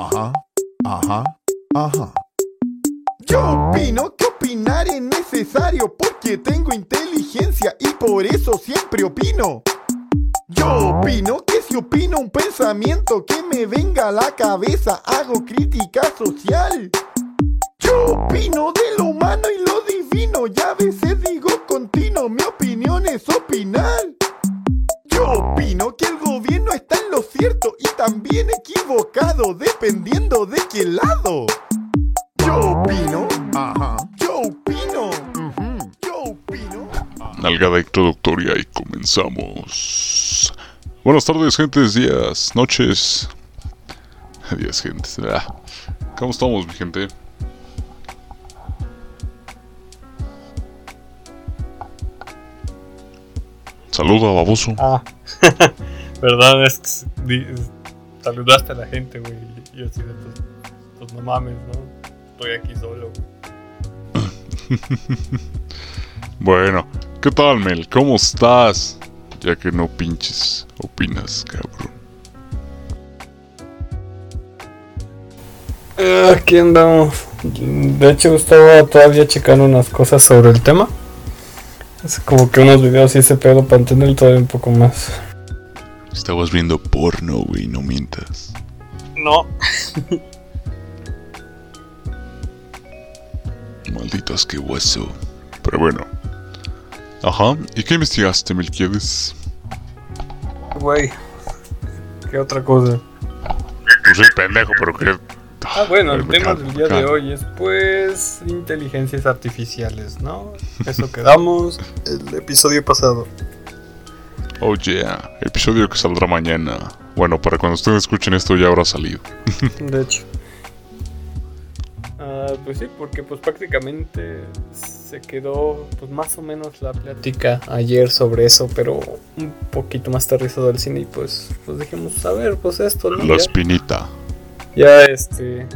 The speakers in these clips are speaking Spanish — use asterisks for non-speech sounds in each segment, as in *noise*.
Ajá, ajá, ajá. Yo opino que opinar es necesario porque tengo inteligencia y por eso siempre opino. Yo opino que si opino un pensamiento que me venga a la cabeza, hago crítica social. Yo opino de lo humano y lo divino, ya a veces digo continuo, mi opinión es opinar. Yo opino que el gobierno está en lo cierto y también equivocado, dependiendo de qué lado. Yo opino, Ajá. yo opino, ujú. yo opino. Nalgada introductoria y comenzamos. Buenas tardes, gentes, días, noches. *laughs* Días, gentes. Ah. ¿Cómo estamos, mi gente? Saluda, baboso. Ah, *laughs* verdad, es que saludaste a la gente, güey. y Yo así de, pues, pues no mames, ¿no? Estoy aquí solo, güey. *laughs* Bueno, ¿qué tal, Mel? ¿Cómo estás? Ya que no pinches opinas, cabrón. Eh, Aquí andamos. De hecho, estaba todavía checando unas cosas sobre el tema. Es como que unos videos y ese pedo para entender todavía un poco más. Estabas viendo porno, güey, no mientas. No. Maldito asqueroso. Pero bueno. Ajá. ¿Y qué investigaste, Melquiades? Güey. ¿Qué otra cosa? Pues sí, pendejo, pero que. Ah, bueno, el tema del día de hoy es pues inteligencias artificiales, ¿no? Eso quedamos el episodio pasado. Oh yeah. Episodio que saldrá mañana. Bueno, para cuando ustedes escuchen esto ya habrá salido. *laughs* De hecho. Ah, pues sí, porque pues prácticamente se quedó pues más o menos la plática ayer sobre eso, pero un poquito más aterrizado al cine y pues pues dijimos, a ver, pues esto, ¿no? La Ya, espinita. ya este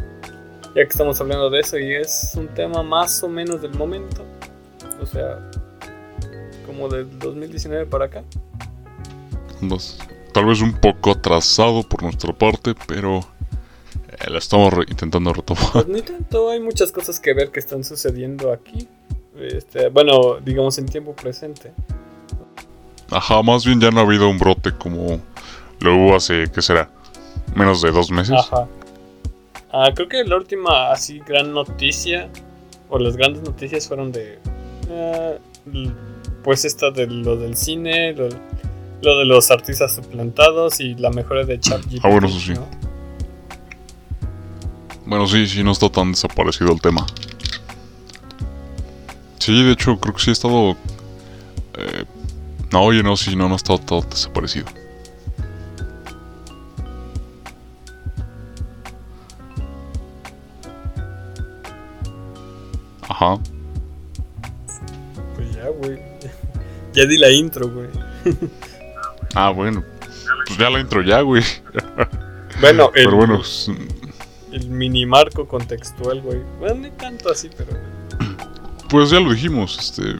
ya que estamos hablando de eso y es un tema más o menos del momento. O sea, como del 2019 para acá. Nos- tal vez un poco atrasado por nuestra parte, pero. eh, la estamos re- intentando retomar. Pues ni tanto, hay muchas cosas que ver que están sucediendo aquí. Este, bueno, digamos en tiempo presente. Ajá, más bien ya no ha habido un brote como lo hubo hace, ¿qué será? Menos de dos meses. Ajá. Ah, creo que la última así gran noticia, o las grandes noticias fueron de, eh, pues esta de lo del cine, lo, lo de los artistas suplantados y la mejora de ChatGPT. Ah, bueno, eso sí. ¿no? Bueno, sí, sí, no está tan desaparecido el tema. Sí, de hecho, creo que sí ha estado. eh, no, oye, no, sí, no, no ha estado todo desaparecido. Ajá. Pues ya, güey. *laughs* ya di la intro, güey. *laughs* Ah, bueno. Pues ya la intro ya, güey. Bueno, el, Pero bueno, el mini marco contextual, güey. Bueno, ni tanto así, pero... pues ya lo dijimos. Este,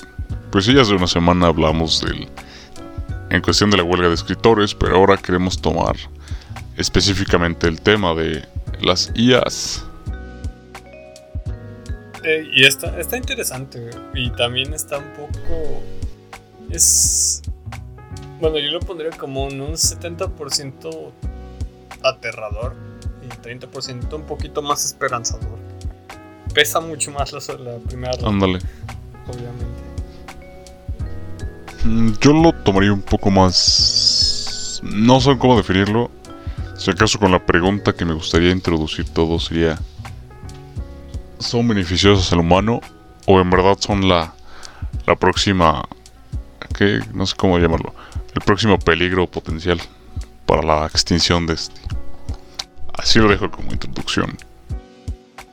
pues sí, hace una semana hablamos del. En cuestión de la huelga de escritores, pero ahora queremos tomar específicamente el tema de las IAs. Eh, y está, está interesante, güey. Y también está un poco. Es. Bueno, yo lo pondría como en un 70% aterrador y 30% un poquito más esperanzador. Pesa mucho más la, la primera, Ándale. obviamente. Mm, Yo lo tomaría un poco más... No sé cómo definirlo. Si acaso con la pregunta que me gustaría introducir todo sería... ¿Son beneficiosas al humano? ¿O en verdad son la, la próxima... ¿Qué? No sé cómo llamarlo. El próximo peligro potencial para la extinción de este. Así lo dejo como introducción.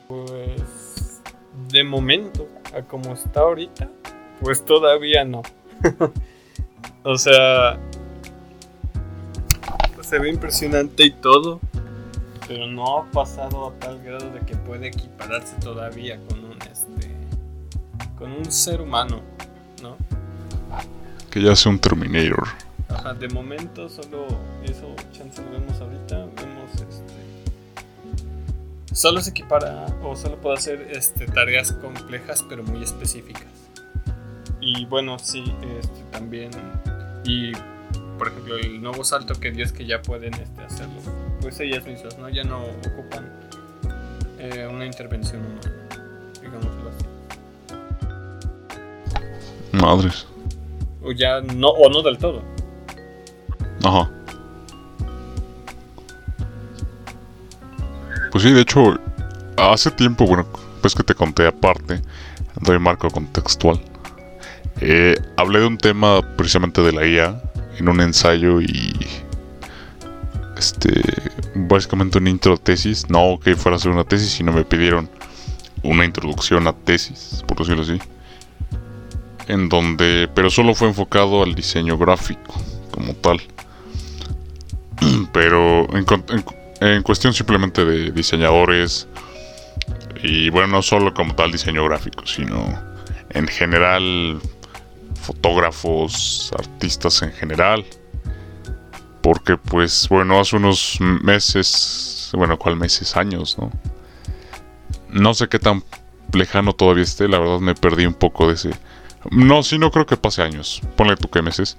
Pues. De momento, a como está ahorita, pues todavía no. *laughs* o sea. Se ve impresionante y todo. Pero no ha pasado a tal grado de que puede equipararse todavía con un este. con un ser humano, ¿no? Que ya sea un Terminator. Ajá, de momento solo eso chance lo vemos ahorita, vemos este solo se equipara o solo puede hacer este, tareas complejas pero muy específicas. Y bueno, sí, este, también. Y por ejemplo, el nuevo salto que dio es que ya pueden este, hacerlo. Pues ellas mismas, ¿no? Ya no ocupan eh, una intervención humana, digámoslo así. Madres. O ya no, o no del todo. Ajá. Pues sí, de hecho, hace tiempo, bueno, pues que te conté aparte, doy marco contextual. Eh, hablé de un tema precisamente de la IA en un ensayo y este básicamente una intro tesis, no que fuera a ser una tesis, sino me pidieron una introducción a tesis, por decirlo así. En donde, pero solo fue enfocado al diseño gráfico como tal. *clears throat* Pero en, cuestión simplemente de diseñadores y bueno, no solo como tal diseño gráfico, sino en general fotógrafos, artistas en general. Porque pues bueno, hace unos meses, bueno, ¿cuál meses? Años, ¿no? No sé qué tan lejano todavía esté, la verdad me perdí un poco de ese... No, sí, no creo que pase años. Ponle tú qué meses.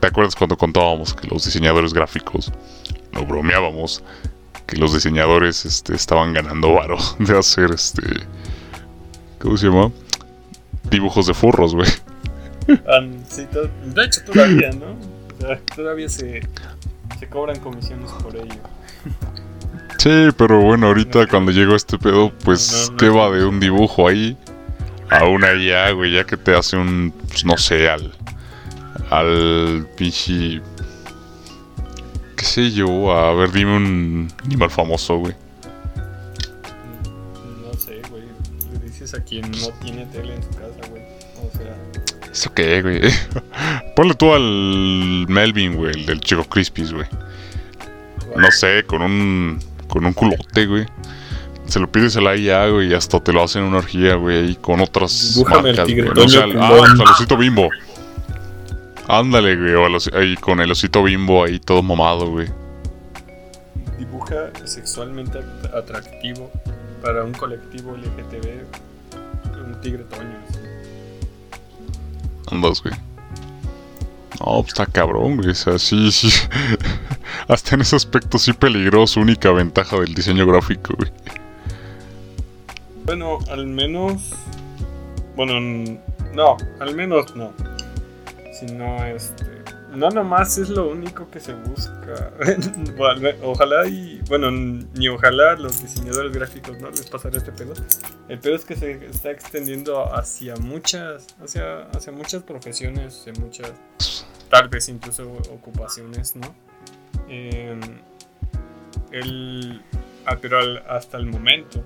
¿Te acuerdas cuando contábamos que los diseñadores gráficos, no bromeábamos, que los diseñadores este, estaban ganando varo *laughs* de hacer este... ¿Cómo se llama? Dibujos de furros, güey. Um, sí, de hecho, todavía, ¿no? Todavía se, se cobran comisiones por ello. Sí, pero bueno, ahorita cuando llegó este pedo, pues, no, no, ¿qué va de un dibujo ahí? A una IA, güey, ya que te hace un, pues, no sé, al. Al pinche. ¿Qué sé yo? A ver, dime un animal famoso, güey. No sé, güey. Le dices a quien no tiene tele en su casa, güey. O sea. ¿Eso qué, güey? *laughs* Ponle tú al Melvin, güey, el del Chico Crispies, güey. No sé, con un. con un culote, güey. Se lo pides a la IA, güey, y hasta te lo hacen en una orgía, güey, ahí con otras Dibújame marcas, el tigre, güey. O sea, ah, osito bimbo. Ándale, güey, o ahí con el osito bimbo ahí todo mamado, güey. Dibuja sexualmente at- atractivo para un colectivo LGTB. Un tigre toño. Andas, güey. No, pues está cabrón, güey. O sea, sí, sí. *laughs* Hasta en ese aspecto sí peligroso. Única ventaja del diseño gráfico, güey. Bueno, al menos. Bueno, no, al menos no. Sino este. No nomás es lo único que se busca. *laughs* Ojalá y. Bueno, ni ojalá los diseñadores gráficos no les pasara este pedo. El pedo es que se está extendiendo hacia muchas. Hacia, hacia muchas profesiones, hacia muchas. Tal vez incluso ocupaciones, ¿no? Em, el, ah, pero al- hasta el momento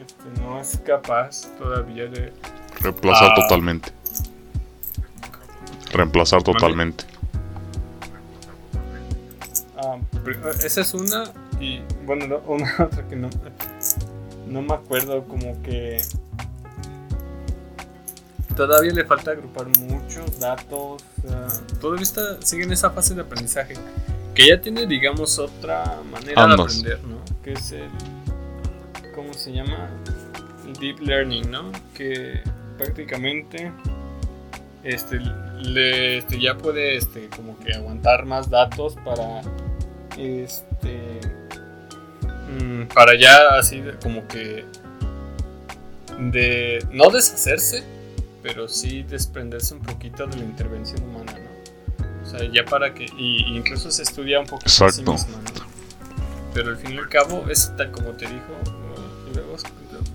este, no es capaz todavía de... Reemplazar Ah. totalmente. Reemplazar totalmente. ah, ah, esa es una y bueno, no- una *laughs* otra que no, no me acuerdo como que... Todavía le falta agrupar muchos datos. ah, todavía está, sigue en esa fase de aprendizaje. Que ya tiene, digamos, otra manera Ambas. de aprender, ¿no? Que es el... ¿Cómo se llama? El deep learning, ¿no? Que prácticamente este, le, este, ya puede este, como que aguantar más datos para este mm, para ya así de- como que de no deshacerse pero sí desprenderse un poquito de la intervención humana ¿no? o sea ya para que y, incluso se estudia un sí Exacto. misma ¿no? pero al fin y al cabo es tal como te dijo ¿no? luego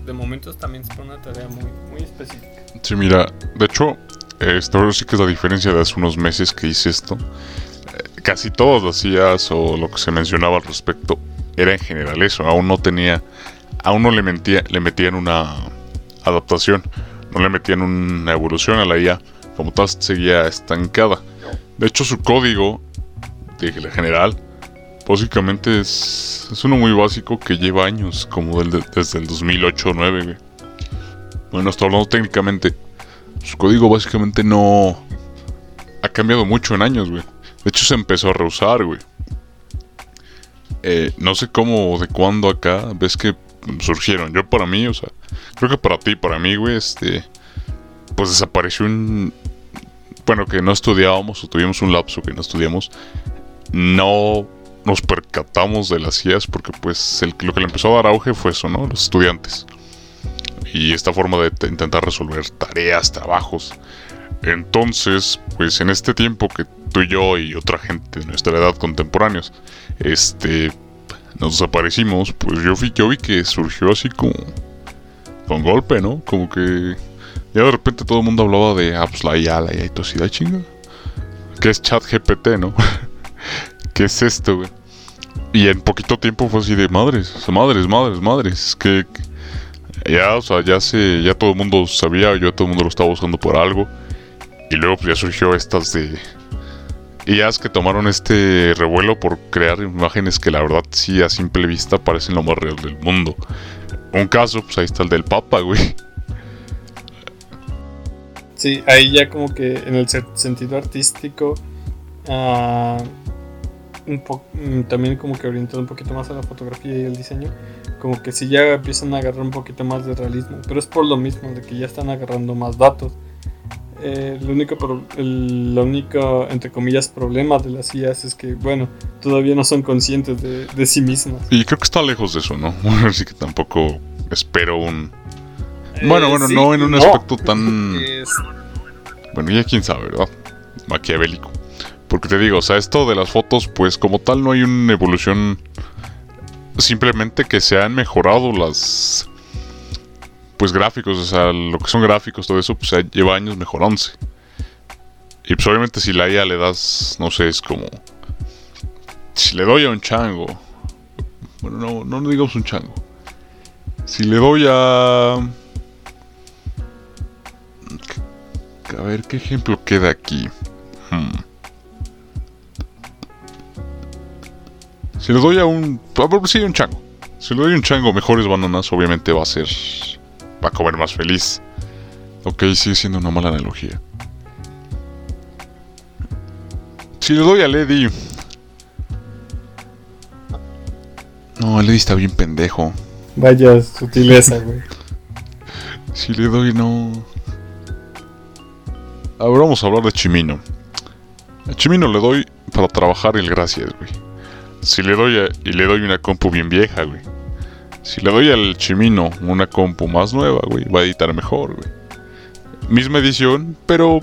de momentos también es una tarea muy muy específica Sí, mira, de hecho, esto ahora sí que es la diferencia de hace unos meses que hice esto. Eh, Casi todas las IAs o lo que se mencionaba al respecto era en general eso. Aún no tenía, aún no le, mentía, le metían una adaptación, no le metían una evolución a la IA. Como tal, seguía estancada. De hecho, su código, de general, básicamente es, es uno muy básico que lleva años, como del- desde el 2008 o 2009, güey. Bueno, hasta hablando técnicamente, su código básicamente no ha cambiado mucho en años, güey. De hecho, se empezó a reusar, güey. Eh, no sé cómo, de cuándo acá, ves que surgieron. Yo para mí, o sea, creo que para ti, para mí, güey, este, pues desapareció un, bueno, que no estudiábamos o tuvimos un lapso que no estudiamos, no nos percatamos de las IAS porque pues el, lo que le empezó a dar auge fue eso, ¿no? Los estudiantes. Y esta forma de intentar resolver tareas, trabajos. Entonces, pues en este tiempo que tú y yo y otra gente de nuestra edad contemporáneos, este, nos desaparecimos, pues yo vi, que surgió así como con golpe, ¿no? Como que ya de repente todo el mundo hablaba de, ah, pues la IA, la IA y así, chinga. Que es chat GPT, ¿no? *laughs* ¿Qué es esto, güey? Y en poquito tiempo fue así de madres, madres, madres, madres. Que, ya, o sea, ya se, ya todo el mundo sabía, yo todo el mundo lo estaba buscando por algo. Y luego pues ya surgió estas de IAs que tomaron este revuelo por crear imágenes que la verdad sí a simple vista parecen lo más real del mundo. Un caso, pues ahí está el del Papa, güey. Sí, ahí ya como que en el sentido artístico, un mm, también como que orientado un poquito más a la fotografía y el diseño, como que sí ya empiezan a agarrar un poquito más de realismo, pero es por lo mismo, de que ya están agarrando más datos. Eh, el, único el, único, entre comillas, problema de las IAS es que, bueno, todavía no son conscientes de, de sí mismas. Y creo que está lejos de eso, ¿no? *laughs* Así que tampoco espero un... Bueno, bueno, no en un aspecto tan... Bueno, ya quién sabe, ¿verdad? Maquiavélico. Porque te digo, o sea, esto de las fotos, pues como tal no hay una evolución. Simplemente que se han mejorado las. Pues gráficos, o sea, lo que son gráficos, todo eso, pues lleva años mejorándose. Y pues obviamente si la IA le das, no sé, es como. Si le doy a un chango. Bueno, no, no digamos un chango. Si le doy a. A ver, ¿qué ejemplo queda aquí? Hmm. Si le doy a un. Sí, un chango. Si le doy un chango mejores bananas, obviamente va a ser. Va a comer más feliz. Ok, sigue siendo una mala analogía. Si le doy a Lady. No, Lady está bien pendejo. Vaya sutileza, güey. *laughs* si le doy, no. Ahora vamos a hablar de Chimino. A Chimino le doy para trabajar el gracias, güey. Si le doy y le doy una compu bien vieja, güey. Si le doy al Chimino una compu más nueva, güey, va a editar mejor, güey. Misma edición, pero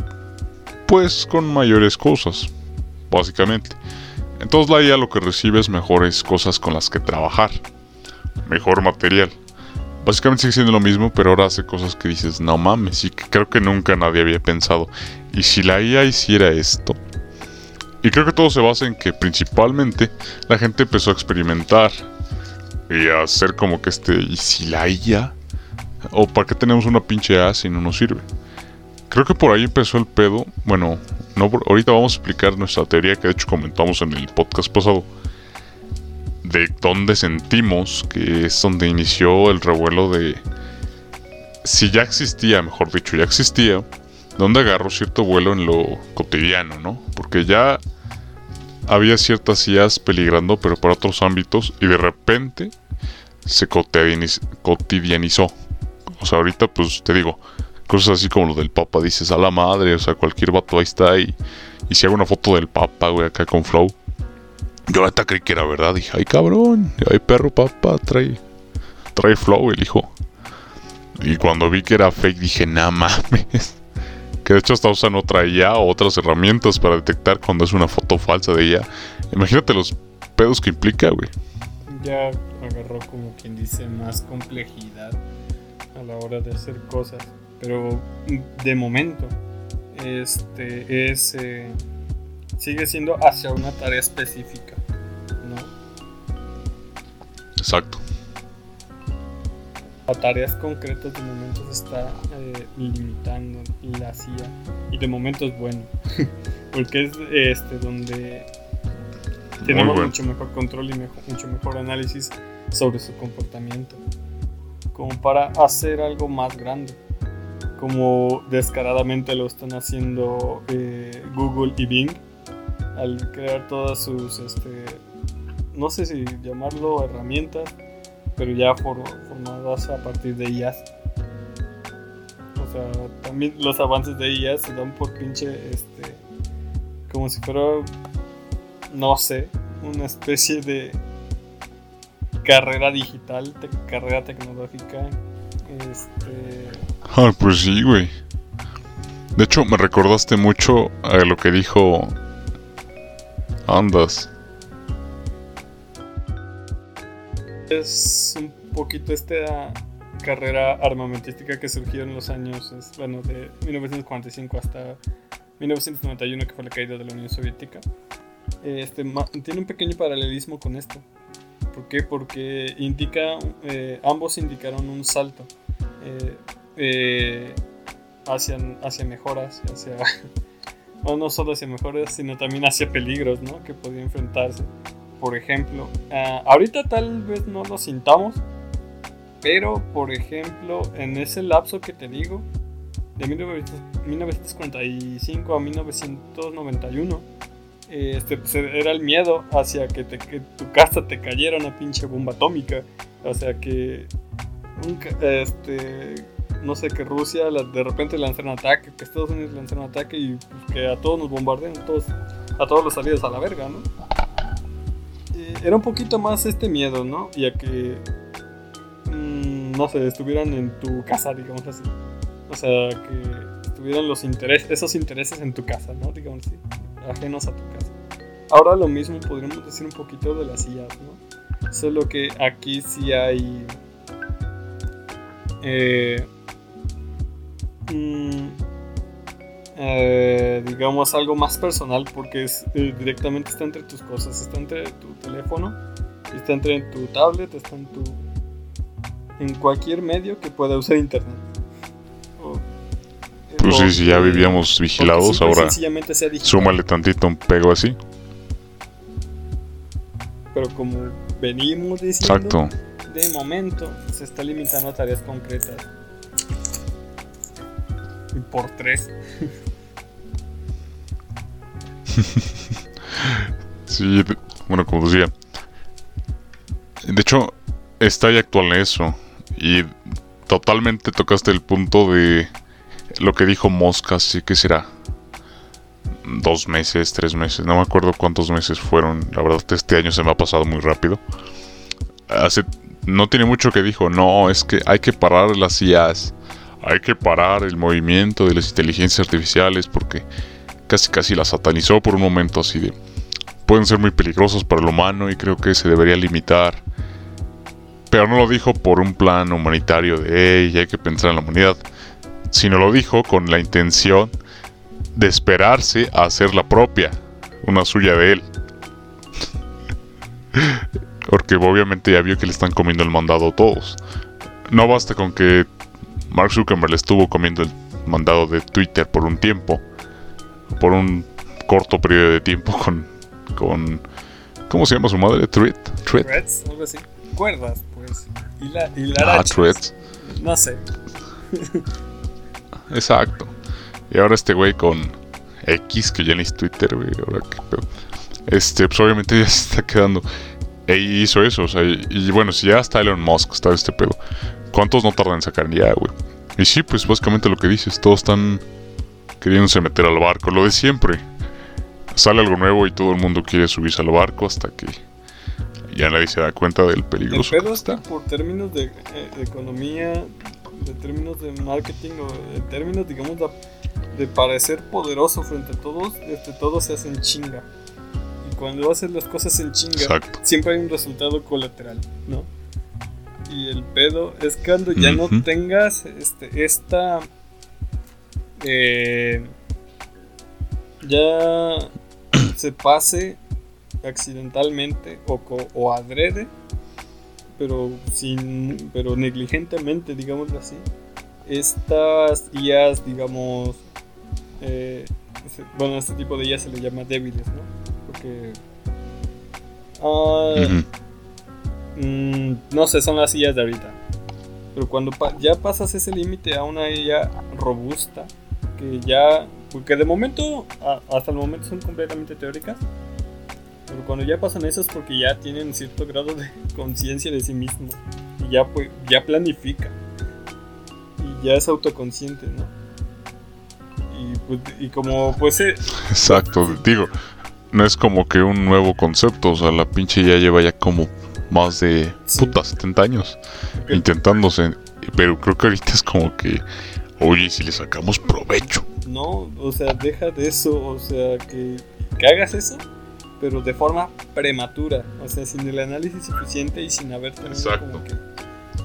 pues con mayores cosas, básicamente. Entonces la IA lo que recibe es mejores cosas con las que trabajar, mejor material. Básicamente sigue siendo lo mismo, pero ahora hace cosas que dices, no mames, y creo que nunca nadie había pensado. Y si la IA hiciera esto, y creo que todo se basa en que principalmente la gente empezó a experimentar y a hacer como que este, ¿y si la IA? ¿O para qué tenemos una pinche A si no nos sirve? Creo que por ahí empezó el pedo. Bueno, no ahorita vamos a explicar nuestra teoría que de hecho comentamos en el podcast pasado. De dónde sentimos que es donde inició el revuelo de... Si ya existía, mejor dicho, ya existía, donde agarró cierto vuelo en lo cotidiano, ¿no? Porque ya había ciertas ideas peligrando, pero para otros ámbitos, y de repente se cotidianizó. O sea, ahorita, pues te digo, cosas así como lo del Papa, dices a la madre, o sea, cualquier vato ahí está, y, y si hago una foto del Papa, güey, acá con Flow. Yo ahorita creí que era verdad, dije, ay cabrón, ay perro Papa, trae, trae Flow el hijo. Y cuando vi que era fake, dije, nada mames. Que de hecho hasta usan otra IA o otras herramientas para detectar cuando es una foto falsa de ella. Imagínate los pedos que implica, güey. Ya agarró como quien dice más complejidad a la hora de hacer cosas. Pero de momento, este es eh, sigue siendo hacia una tarea específica, ¿no? Exacto a tareas concretas de momento se está eh, limitando la CIA y de momento es bueno. *laughs* Porque es este donde tenemos mucho mejor control y mucho mejor análisis sobre su comportamiento. Como para hacer algo más grande. Como descaradamente lo están haciendo eh, Google y Bing al crear todas sus este no sé si llamarlo herramientas pero ya for- formadas a partir de IAS. O sea, también los avances de IAS se dan por pinche, este, como si fuera, no sé, una especie de carrera digital, carrera tecnológica. Este, Ah, pues sí, güey. De hecho, me recordaste mucho a lo que dijo Andas. Es un poquito esta carrera armamentística que surgió en los años, bueno, de 1945 hasta 1991, que fue la caída de la Unión Soviética. Este, tiene un pequeño paralelismo con esto. ¿Por qué? Porque indica, eh, ambos indicaron un salto eh, eh, hacia, hacia mejoras, hacia, *laughs* o no solo hacia mejoras, sino también hacia peligros ¿no? que podía enfrentarse. Por ejemplo, ah, ahorita tal vez no lo sintamos, pero por ejemplo, en ese lapso que te digo, de 1900 1945 a 1991, eh, este, pues, era el miedo hacia que, te- que tu casa te cayera una pinche bomba atómica. O sea que, un este, no sé, que Rusia de repente lanzara un ataque, que Estados Unidos lanzara un ataque y pues, que a todos nos bombardeen, todos, a todos los salidos a la verga, ¿no? Era un poquito más este miedo, ¿no? Y a que, mm, no sé, estuvieran en tu casa, digamos así. O sea, que estuvieran los intereses, esos intereses en tu casa, ¿no? Digamos así, ajenos a tu casa. Ahora lo mismo podríamos decir un poquito de las IAs, ¿no? Solo que aquí sí hay... eh, mm, eh, digamos algo más personal porque es eh, directamente está entre tus cosas, está entre tu teléfono, está entre tu tablet, está en tu en cualquier medio que pueda usar internet. O- Pues sí, si ya vivíamos vigilados, ahora súmale tantito un pego así. Pero como venimos diciendo, Exacto. de momento se está limitando a tareas concretas. Y por tres. *laughs* Sí, bueno, como decía. De hecho, está ya actual eso. Y totalmente tocaste el punto de lo que dijo Mosca, sí que será. Dos meses, tres meses, no me acuerdo cuántos meses fueron. La verdad, este año se me ha pasado muy rápido. Hace, no tiene mucho que dijo, no, es que hay que parar las IAs. Hay que parar el movimiento de las inteligencias artificiales porque casi casi la satanizó por un momento así de pueden ser muy peligrosos para el humano y creo que se debería limitar. Pero no lo dijo por un plan humanitario de hey, hay que pensar en la humanidad, sino lo dijo con la intención de esperarse a hacer la propia, una suya de él. *laughs* Porque obviamente ya vio que le están comiendo el mandado a todos. No basta con que Mark Zuckerberg le estuvo comiendo el mandado de Twitter por un tiempo, por un corto periodo de tiempo con con ¿cómo se llama su madre? Thread, Thread. Threads, algo así. Cuerdas, pues. Y la, y la Ah, Threads. No sé. Exacto. Y ahora este güey con X, que ya ni es Twitter, güey. Ahora qué pedo. Este, pues obviamente ya se está quedando. E hizo eso, o sea, y, y bueno, si ya está Elon Musk, está este pedo. ¿Cuántos no tardan en sacar ya, güey? Y sí, pues básicamente lo que dices, todos están queriéndose meter al barco, lo de siempre. Sale algo nuevo y todo el mundo quiere subirse al barco hasta que ya nadie se da cuenta del El peligroso pedo es que está. por términos de, eh, de economía, de términos de marketing o de términos, digamos, de, de parecer poderoso frente a todos, este, todo se hace en chinga. Y cuando haces las cosas en chinga, Exacto. siempre hay un resultado colateral, ¿no? Y el pedo es cuando ya no tengas este, esta. Eh, ya *clears throat* se pase accidentalmente o, o adrede, pero sin pero negligentemente, digámoslo así, estas IAs, digamos, eh, bueno, a este tipo de IAs se le llama débiles, ¿no? Porque ah. Mm, no sé, son las sillas de ahorita. Pero cuando ya pasas ese límite a una IA robusta, que ya. Porque de momento, a- hasta el momento son completamente teóricas. Pero cuando ya pasan eso es porque ya tienen cierto grado de *laughs* conciencia de sí mismo. Y ya, pues, ya planifica. Y ya es autoconsciente, ¿no? Y, pues, y como pues... eh, Exacto, digo, no es como que un nuevo concepto, o sea, la pinche ya lleva ya como más de Sí. puta 70 años intentándose, pero creo que ahorita es como que, oye, si le sacamos provecho. No, o sea, deja de eso, o sea, que, que hagas eso, pero de forma prematura, o sea, sin el análisis suficiente y sin haber tenido Exacto. como que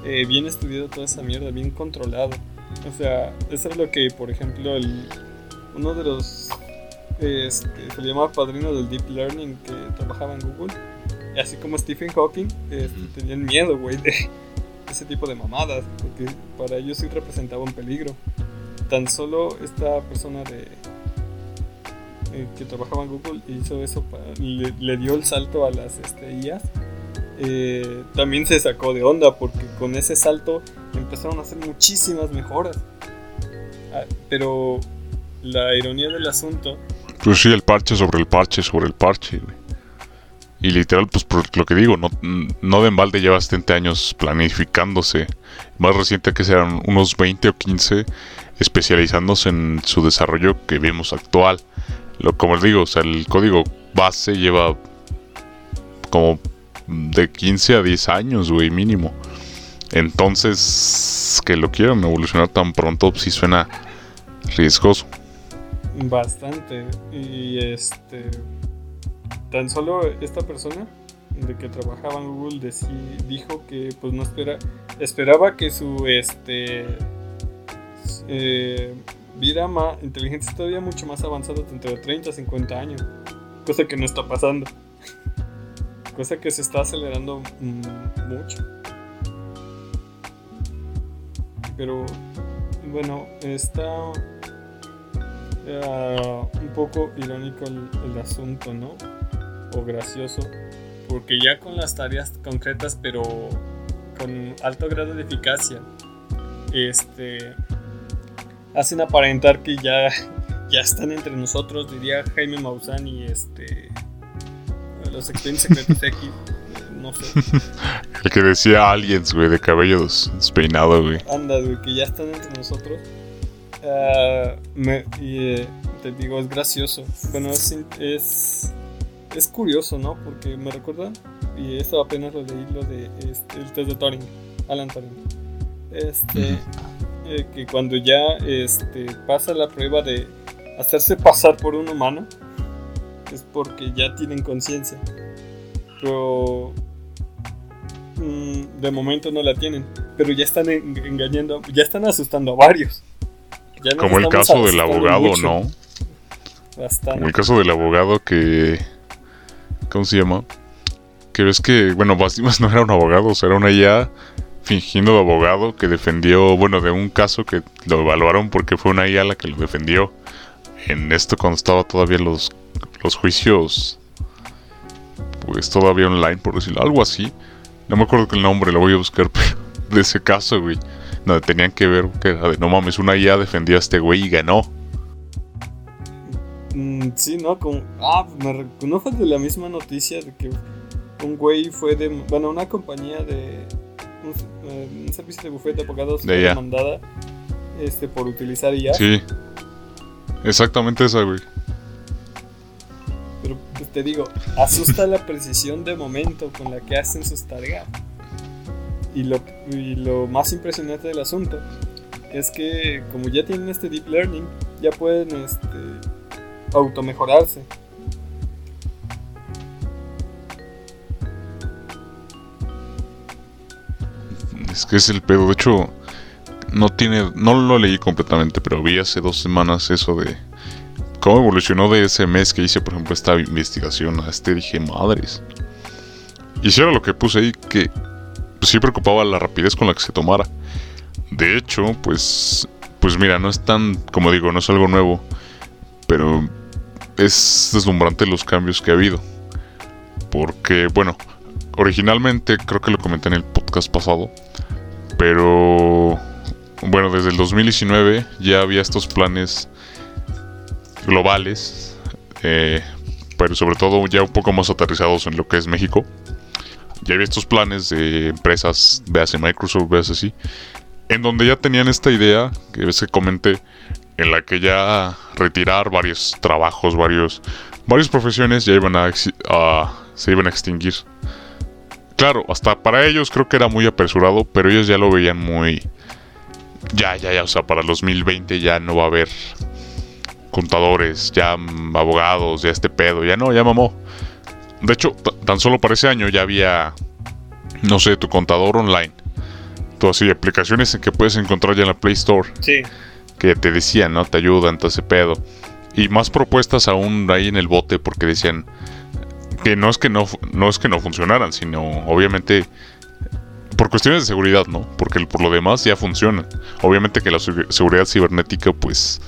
eh, bien estudiado toda esa mierda, bien controlado. O sea, eso es lo que, por ejemplo, el, uno de los, este, se le llamaba padrino del Deep Learning que trabajaba en Google, así como Stephen Hawking, este, tenían miedo, güey, de ese tipo de mamadas, porque para ellos sí representaba un peligro tan solo esta persona de eh, que trabajaba en Google hizo eso para, le, le dio el salto a las este, IAs eh, también se sacó de onda porque con ese salto empezaron a hacer muchísimas mejoras Ah, pero la ironía del asunto Pues sí, el parche sobre el parche sobre el parche, güey. Y literal, pues por lo que digo, no, no de embalde lleva 70 años planificándose. Más reciente que serán unos 20 o 15 especializándose en su desarrollo que vemos actual. Lo, como les digo, o sea, el código base lleva como de 15 a 10 años, güey, mínimo. Entonces, que lo quieran evolucionar tan pronto, sí suena riesgoso. Bastante. Y este. Tan solo esta persona de que trabajaba en Google deci- dijo que pues no espera. Esperaba que su este. eh, vida más todavía mucho más avanzada dentro de 30 a 50 años. Cosa que no está pasando. Cosa que se está acelerando mucho. Pero bueno, está Ah, un poco irónico el asunto, ¿no? O gracioso. Porque ya con las tareas concretas, pero con alto grado de eficacia, este, hacen aparentar que ya, ya están entre nosotros, diría Jaime Maussan y este, los expedientes secretos X, *laughs* no sé. El que decía aliens, güey, de cabello des- despeinado, güey. Anda, güey, que ya están entre nosotros. Ah, me- y eh, te digo, es gracioso. Bueno, es, es curioso, ¿no? Porque me recuerda, y eso apenas lo leí, lo de este, el test de Turing, Alan Turing. Este, eh, que cuando ya este, pasa la prueba de hacerse pasar por un humano, es porque ya tienen conciencia. Pero mm, de momento no la tienen, pero ya están en- engañando, ya están asustando a varios. Ya Como el caso del abogado, mucho, ¿no? Bastante. Como el caso del abogado que... ¿Cómo se llama? Que ves que, bueno, Bastimas *laughs* no era un abogado, o sea, era una IA fingiendo de abogado que defendió, bueno, de un caso que lo evaluaron porque fue una IA la que lo defendió. En esto cuando estaba todavía los, los juicios, pues todavía online, por decirlo, algo así. No me acuerdo el nombre, lo voy a buscar, *laughs* pero de ese caso, güey. Donde tenían que ver que no mames, una IA defendió a este güey y ganó. Mm, sí, ¿no? Como, ah, me ¿no fue de la misma noticia de que un güey fue de, bueno, una compañía de, un, eh, un servicio de bufete de abogados De fue demandada este, por utilizar IA? Sí. Exactamente esa, güey. Pero pues, te digo, asusta la precisión de momento con la que hacen sus tareas. Y lo, y lo más impresionante del asunto es que como ya tienen este deep learning, ya pueden este, automejorarse. Es que es el pedo. De hecho, no tiene. No lo leí completamente, pero vi hace dos semanas eso de. Cómo evolucionó de ese mes que hice, por ejemplo, esta investigación. A este dije, madres. Y si era lo que puse ahí, que pues, sí preocupaba la rapidez con la que se tomara. De hecho, pues. Pues mira, no es tan. Como digo, no es algo nuevo. Pero es deslumbrante los cambios que ha habido. Porque, bueno, originalmente creo que lo comenté en el podcast pasado. Pero bueno, desde el 2019 ya había estos planes globales eh, pero sobre todo ya un poco más aterrizados en lo que es México. Ya había estos planes de empresas, veas Microsoft, veas así, en donde ya tenían esta idea, que ves que comenté, en la que ya retirar varios trabajos, varios, varias profesiones ya iban a, se iban a extinguir. Claro, hasta para ellos creo que era muy apresurado, pero ellos ya lo veían muy... Ya, ya, ya, o sea, para 2020 ya no va a haber contadores, ya abogados, ya este pedo, ya no, ya mamó. De hecho, tan solo para ese año ya había, no sé, tu contador online. Todas así, aplicaciones en que puedes encontrar ya en la Play Store. Sí. Que te decían, ¿no? Te ayudan, todo ese pedo. Y más propuestas aún ahí en el bote porque decían que no es que no, no es que no funcionaran, sino obviamente por cuestiones de seguridad, ¿no? Porque por lo demás ya funciona. Obviamente que la seguridad cibernética pues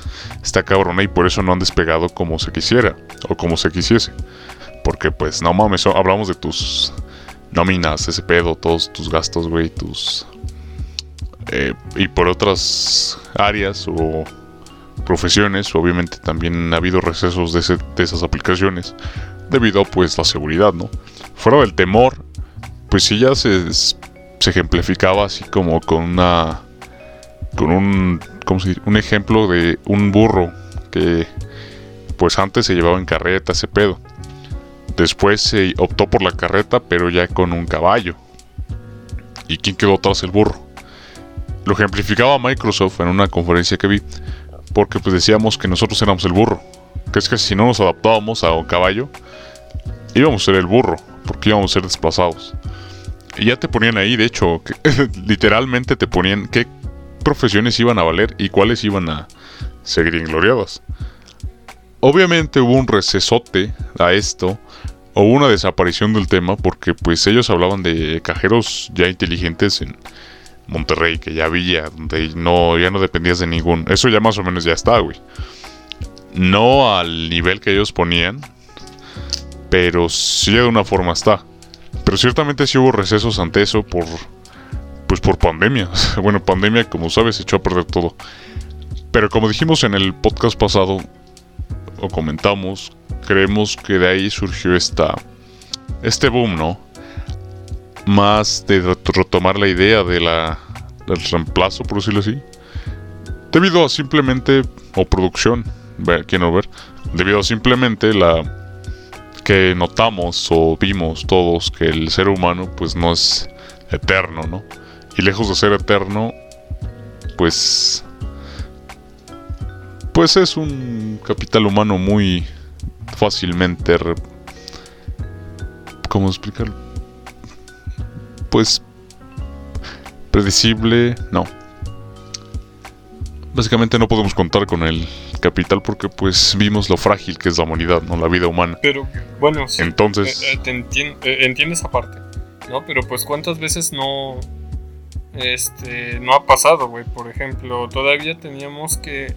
está cabrona y por eso no han despegado como se quisiera o como se quisiese. Porque pues no mames, hablamos de tus nóminas, ese pedo, todos tus gastos, güey, tus... Eh, y por otras áreas o profesiones, obviamente también ha habido recesos de, esas aplicaciones debido pues la seguridad, ¿no? Fuera del temor, pues sí ya se, se ejemplificaba así como con una con un ¿cómo se un ejemplo de un burro que pues antes se llevaba en carreta ese pedo. Después se optó por la carreta, pero ya con un caballo. ¿Y quién quedó tras el burro? Lo ejemplificaba Microsoft en una conferencia que vi, porque pues decíamos que nosotros éramos el burro, que es que si no nos adaptábamos a un caballo, íbamos a ser el burro, porque íbamos a ser desplazados. Y ya te ponían ahí, de hecho, *laughs* literalmente te ponían qué profesiones iban a valer y cuáles iban a seguir ingloriadas. Obviamente hubo un recesote a esto, o una desaparición del tema, porque pues ellos hablaban de cajeros ya inteligentes en Monterrey, que ya había, donde no, ya no dependías de ningún. Eso ya más o menos ya está, güey. No al nivel que ellos ponían, pero sí de una forma está. Pero ciertamente sí hubo recesos ante eso por pues por pandemia. *laughs* bueno, pandemia, como sabes, echó a perder todo. Pero como dijimos en el podcast pasado o comentamos, creemos que de ahí surgió esta este boom, ¿no? Más de retomar la idea de la del reemplazo, por decirlo así. Debido a simplemente o producción, quiero ver, debido a simplemente la que notamos o vimos todos que el ser humano pues no es eterno, ¿no? Y lejos de ser eterno, pues pues es un capital humano muy fácilmente ¿cómo explicarlo? Pues predecible, no. Básicamente no podemos contar con el capital porque pues vimos lo frágil que es la humanidad, no la vida humana. Pero bueno, sí, entonces eh, eh, te eh, entiendo esa parte, ¿no? Pero pues cuántas veces no este no ha pasado, güey. Por ejemplo, todavía teníamos que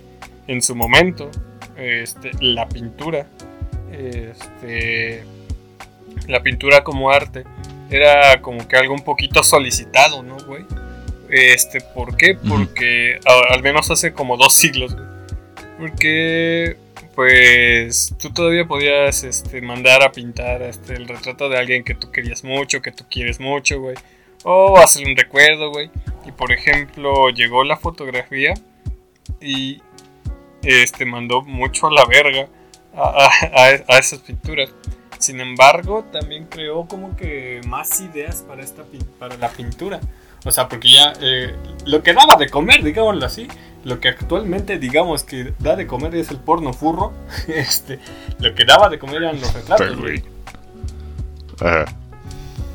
en su momento este la pintura este la pintura como arte era como que algo un poquito solicitado, ¿no, güey? Este, ¿por qué? Porque al menos hace como dos siglos, güey porque, pues, tú todavía podías este, mandar a pintar este, el retrato de alguien que tú querías mucho, que tú quieres mucho, güey. O hacerle un recuerdo, güey. Y por ejemplo, llegó la fotografía y este mandó mucho a la verga a, esas pinturas. Sin embargo, también creó como que más ideas para, esta, para la pintura. O sea, porque ya eh, lo que daba de comer, digámoslo así, lo que actualmente digamos que da de comer es el porno furro, *laughs* este, lo que daba de comer eran los retratos.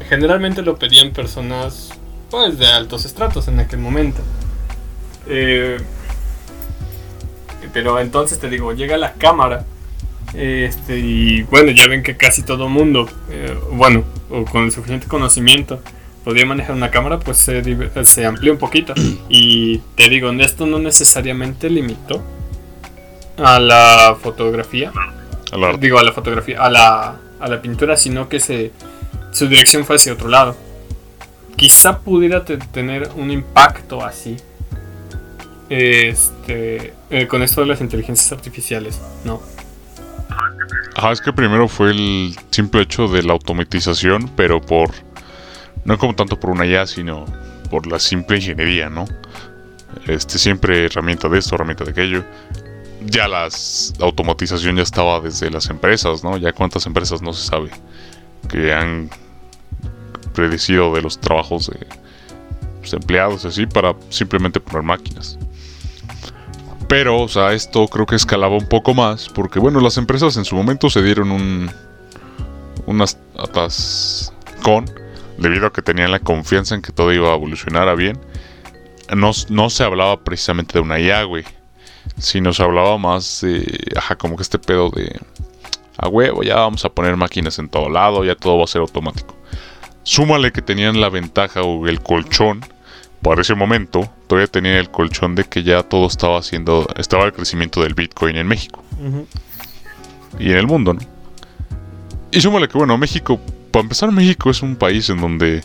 Generalmente lo pedían personas pues de altos estratos en aquel momento. Eh, pero entonces te digo, llega la cámara. Este, y bueno, ya ven que casi todo mundo, eh, bueno, o con el suficiente conocimiento, podía manejar una cámara, pues se, se amplió un poquito. *clears throat* Y te digo, esto no necesariamente limitó a la fotografía. Digo, a la fotografía, a la, a la pintura, sino que se, su dirección fue hacia otro lado. Quizá pudiera tener un impacto así. Este, eh, con esto de las inteligencias artificiales, ¿no? Ajá, es que primero fue el simple hecho de la automatización, pero por. No como tanto por una IA, sino por la simple ingeniería, ¿no? Este, siempre herramienta de esto, herramienta de aquello. Ya las, la automatización ya estaba desde las empresas, ¿no? Ya cuántas empresas no se sabe que han predecido de los trabajos de los empleados y así para simplemente poner máquinas. Pero, o sea, esto creo que escalaba un poco más porque, bueno, las empresas en su momento se dieron un unas atascón debido a que tenían la confianza en que todo iba a evolucionar a bien. No, no se hablaba precisamente de una IA, güey, sino se hablaba más de, ajá, como que este pedo de, a huevo, ya vamos a poner máquinas en todo lado, ya todo va a ser automático. Súmale que tenían la ventaja o el colchón para ese momento todavía tenían el colchón de que ya todo estaba haciendo, estaba el crecimiento del Bitcoin en México y en el mundo, ¿no? Y súmale que, bueno, México, para empezar, México es un país en donde,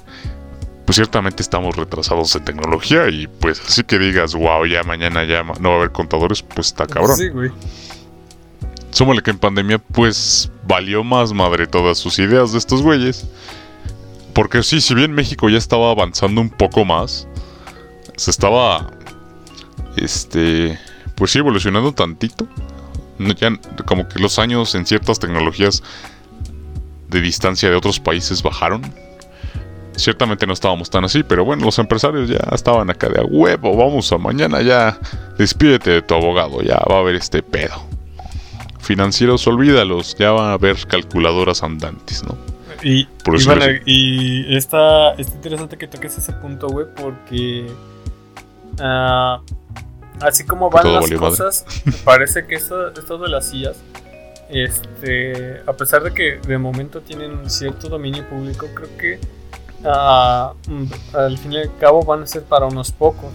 pues ciertamente estamos retrasados en tecnología y pues así que digas, wow, ya mañana ya no va a haber contadores, pues está cabrón. Sí, güey. Súmale que en pandemia, pues valió más madre todas sus ideas de estos güeyes. Porque sí, si bien México ya estaba avanzando un poco más, se estaba, este, pues sí, evolucionando tantito. Ya, como que los años en ciertas tecnologías de distancia de otros países bajaron. Ciertamente no estábamos tan así, pero bueno, los empresarios ya estaban acá de a huevo, vamos a mañana ya, despídete de tu abogado, ya va a haber este pedo financieros, olvídalos, ya van a haber calculadoras andantes, ¿no? Y, Por y está, está interesante que toques ese punto, güey, porque ah, así como van todo las cosas, parece que esto, esto de las sillas, este, a pesar de que de momento tienen cierto dominio público, creo que ah, mm, al fin y al cabo van a ser para unos pocos.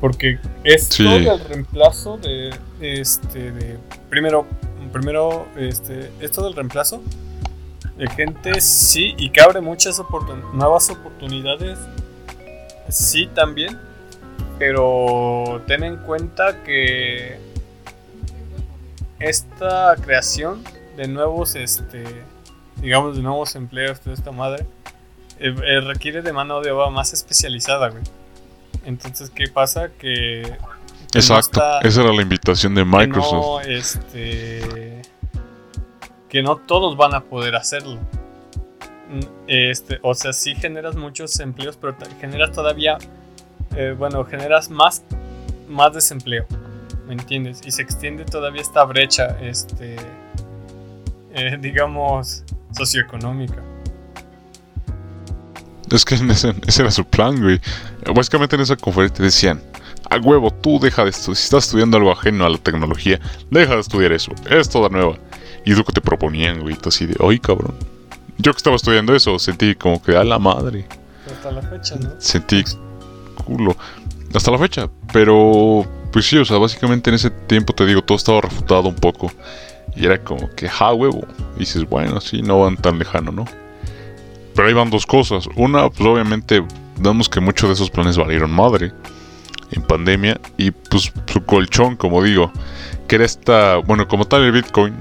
Porque esto Sí. del reemplazo de, este, de primero, primero, este, esto del reemplazo de gente sí y que abre muchas oportun- nuevas oportunidades sí también pero ten en cuenta que esta creación de nuevos este digamos de nuevos empleos de esta madre eh, eh, requiere de mano de obra más especializada güey entonces qué pasa que que no Exacto, está- esa era la invitación de que Microsoft. no, este, que no todos van a poder hacerlo. Mm, Este, o sea, sí generas muchos empleos, pero generas todavía, eh, bueno, generas más, más desempleo, ¿me entiendes? Y se extiende todavía esta brecha, este, eh, digamos, socioeconómica. Es que ese, ese era su plan, güey. Básicamente en esa conferencia decían, a huevo, tú deja de estudiar, si estás estudiando algo ajeno a la tecnología, deja de estudiar eso, es toda nueva. Y es lo que te proponían, güey, tú así de, oye, cabrón. Yo que estaba estudiando eso, sentí como que, a la madre. Hasta la fecha, ¿no? sentí hasta la fecha. Pero, pues sí, o sea, básicamente en ese tiempo te digo, todo estaba refutado un poco. Y era como que, ja, huevo. Dices, bueno, sí, no van tan lejano, ¿no? Pero ahí van dos cosas. Una, pues obviamente, vemos que muchos de esos planes valieron madre en pandemia. Y pues su colchón, como digo, que era esta, bueno, como tal el Bitcoin,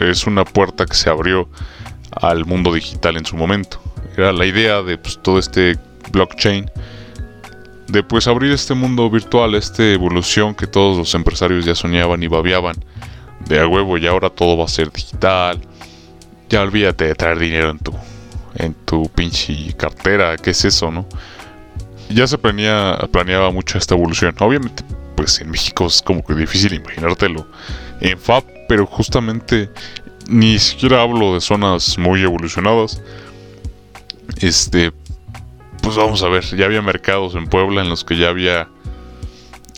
es una puerta que se abrió al mundo digital en su momento. Era la idea de pues, todo este blockchain de pues abrir este mundo virtual, esta evolución que todos los empresarios ya soñaban y babeaban de a huevo y ahora todo va a ser digital. Ya olvídate de traer dinero en tu en tu pinche cartera, ¿qué es eso, no? Ya se planea, planeaba mucho esta evolución. Obviamente, pues en México es como que difícil imaginártelo en FAB, pero justamente ni siquiera hablo de zonas muy evolucionadas. Este, pues vamos a ver, ya había mercados en Puebla en los que ya había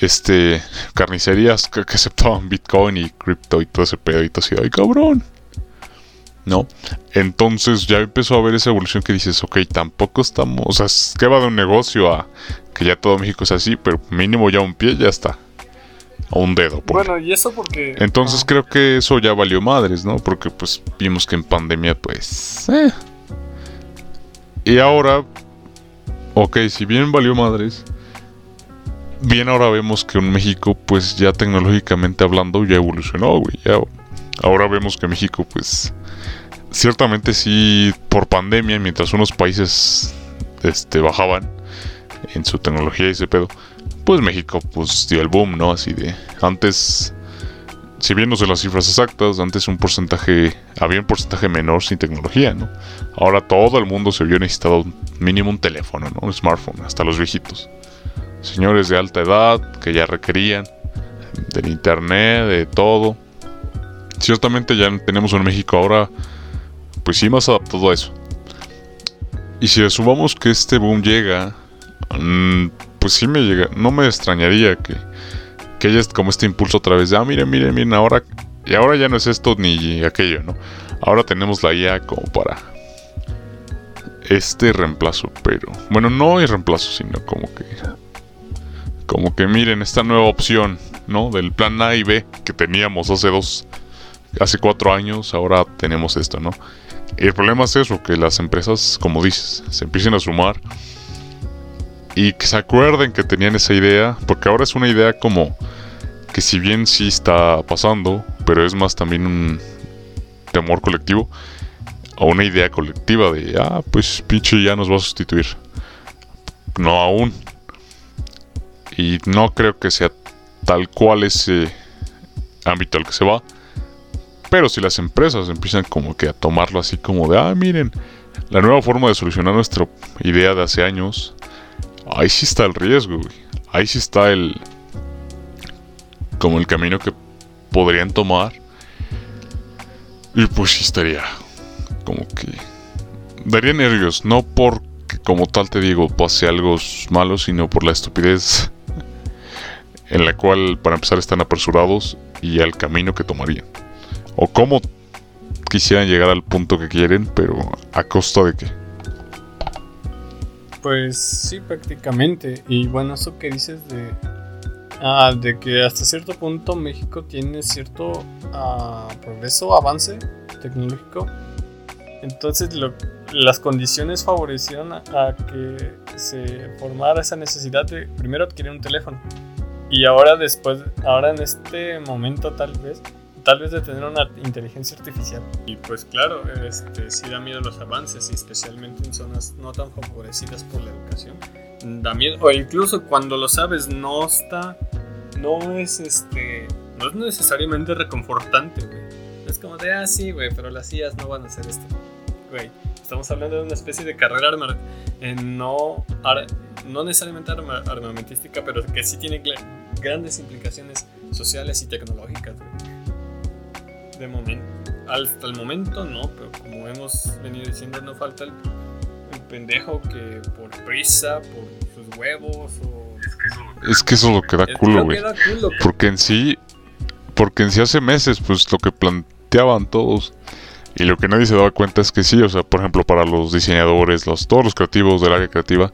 este carnicerías que, que aceptaban Bitcoin y cripto y todo ese pedo y todo así, ay cabrón. ¿No? Entonces ya empezó a haber esa evolución que dices, ok, tampoco estamos, o sea, es que va de un negocio a que ya todo México es así, pero mínimo ya un pie ya está. A un dedo. ponle. Bueno, y eso porque... Entonces ah, creo que eso ya valió madres, ¿no? Porque pues vimos que en pandemia pues... eh. Y ahora, ok, si bien valió madres, bien ahora vemos que en México pues ya tecnológicamente hablando ya evolucionó, güey. Ahora vemos que México, pues, ciertamente sí, por pandemia, mientras unos países este, bajaban en su tecnología y ese pedo, pues México pues dio el boom, ¿no? Así de antes si bien no sé las cifras exactas, antes un porcentaje, había un porcentaje menor sin tecnología, ¿no? Ahora todo el mundo se vio necesitado mínimo un teléfono, ¿no? Un smartphone, hasta los viejitos. Señores de alta edad que ya requerían del internet, de todo. Ciertamente ya tenemos en México ahora, pues sí, más adaptado a eso. Y si le sumamos que este boom llega, mm, pues sí me llega, no me extrañaría que que haya como este impulso otra vez de, ah, miren, miren, miren, ahora, y ahora ya no es esto ni aquello, ¿no? Ahora tenemos la IA como para este reemplazo, pero, bueno, no es reemplazo, sino como que, como que miren esta nueva opción, ¿no? Del plan A y B que teníamos hace dos, hace cuatro años, ahora tenemos esto, ¿no? Y el problema es eso, que las empresas, como dices, se empiecen a sumar y que se acuerden que tenían esa idea, porque ahora es una idea como que si bien sí está pasando, pero es más también un temor colectivo, o una idea colectiva de, ah, pues pinche ya nos va a sustituir. No aún. Y no creo que sea tal cual ese ámbito al que se va. Pero si las empresas empiezan como que a tomarlo así como de, ah, miren, la nueva forma de solucionar nuestra idea de hace años ahí sí está el riesgo, güey. Ahí sí está el. Como el camino que podrían tomar. Y pues sí estaría. Como que. Daría nervios. No porque, como tal te digo, pase algo malo, sino por la estupidez. *laughs* en la cual, para empezar, están apresurados. Y al camino que tomarían. O cómo quisieran llegar al punto que quieren, pero a costa de qué. Pues sí, prácticamente. Y bueno, eso que dices de, ah, de que hasta cierto punto México tiene cierto ah, progreso, avance tecnológico. Entonces las condiciones favorecieron a, que se formara esa necesidad de primero adquirir un teléfono. Y ahora después, ahora en este momento tal vez, tal vez de tener una inteligencia artificial. Y pues claro, este, sí da miedo los avances, especialmente en zonas no tan favorecidas por la educación. Da miedo, o incluso cuando lo sabes, no está, no es este, no es necesariamente reconfortante, güey. Es como de, ah, sí, güey, pero las IAs no van a hacer esto. Güey, estamos hablando de una especie de carrera arma, eh, no, no necesariamente armamentística, pero que sí tiene grandes implicaciones sociales y tecnológicas, güey de momento. Hasta el momento no, pero como hemos venido diciendo, no falta el, pendejo que por prisa, por sus huevos o... Es que eso es lo que da culo, güey. Porque en sí, porque en sí hace meses, pues lo que planteaban todos y lo que nadie se daba cuenta es que sí, o sea, por ejemplo, para los diseñadores, los, todos los creativos del área creativa,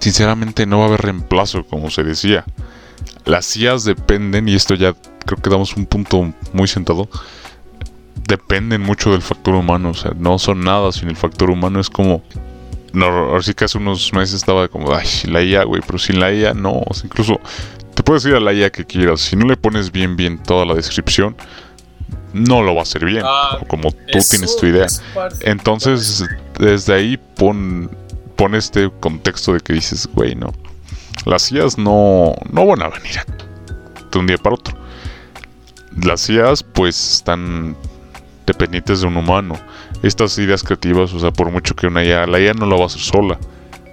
sinceramente no va a haber reemplazo, como se decía. Las IAs dependen, y esto ya creo que damos un punto muy sentado, dependen mucho del factor humano, o sea, no son nada sin el factor humano, es como... No, ahora sí que hace unos meses estaba como, ay, la IA, güey, pero sin la IA no, o sea, incluso te puedes ir a la IA que quieras, si no le pones bien, bien toda la descripción, no lo va a hacer bien, ah, como tú tienes tu idea. Entonces, desde ahí pon, pon este contexto de que dices, güey, no, las IAs no, no van a venir de un día para otro las IAs pues están dependientes de un humano. Estas ideas creativas, o sea, por mucho que una IA, la IA no lo va a hacer sola.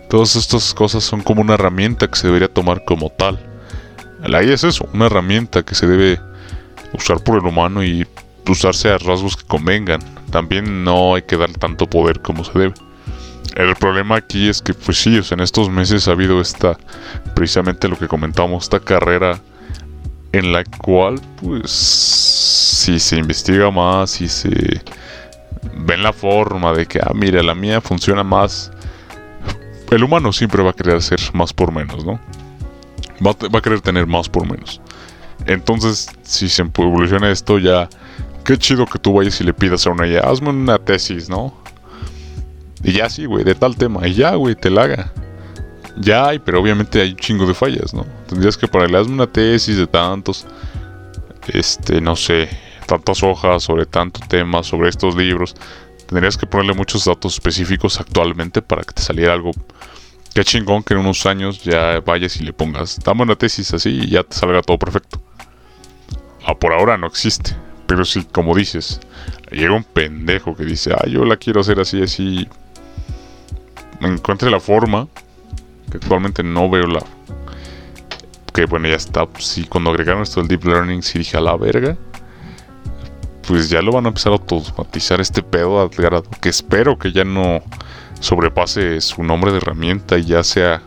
Todas estas cosas son como una herramienta que se debería tomar como tal. La IA es eso, una herramienta que se debe usar por el humano y usarse a rasgos que convengan. También no hay que dar tanto poder como se debe. El problema aquí es que, pues sí, en estos meses ha habido esta, precisamente lo que comentamos, esta carrera en la cual, pues, si se investiga más, si se ven la forma de que, ah, mira, la mía funciona más, el humano siempre va a querer hacer más por menos, ¿no? Va, a querer tener más por menos. Entonces, si se evoluciona esto, ya, qué chido que tú vayas y le pidas a una ya, hazme una tesis, ¿no? Y ya sí, güey, de tal tema, y ya, güey, te la haga. Ya hay, pero obviamente hay un chingo de fallas, ¿no? Tendrías que hazme una tesis de tantos, este, no sé, tantas hojas, sobre tanto tema, sobre estos libros. Tendrías que ponerle muchos datos específicos actualmente para que te saliera algo. Qué chingón que en unos años ya vayas y le pongas, dame una tesis así y ya te salga todo perfecto. Ah, por ahora no existe. Pero sí, como dices, llega un pendejo que dice, ah, yo la quiero hacer así, así. Encuentre la forma, que actualmente no veo la. Que bueno, ya está. Sí, cuando agregaron esto del Deep Learning, sí dije a la verga. Pues ya lo van a empezar a automatizar este pedo al grado que espero que ya no sobrepase su nombre de herramienta y ya sea.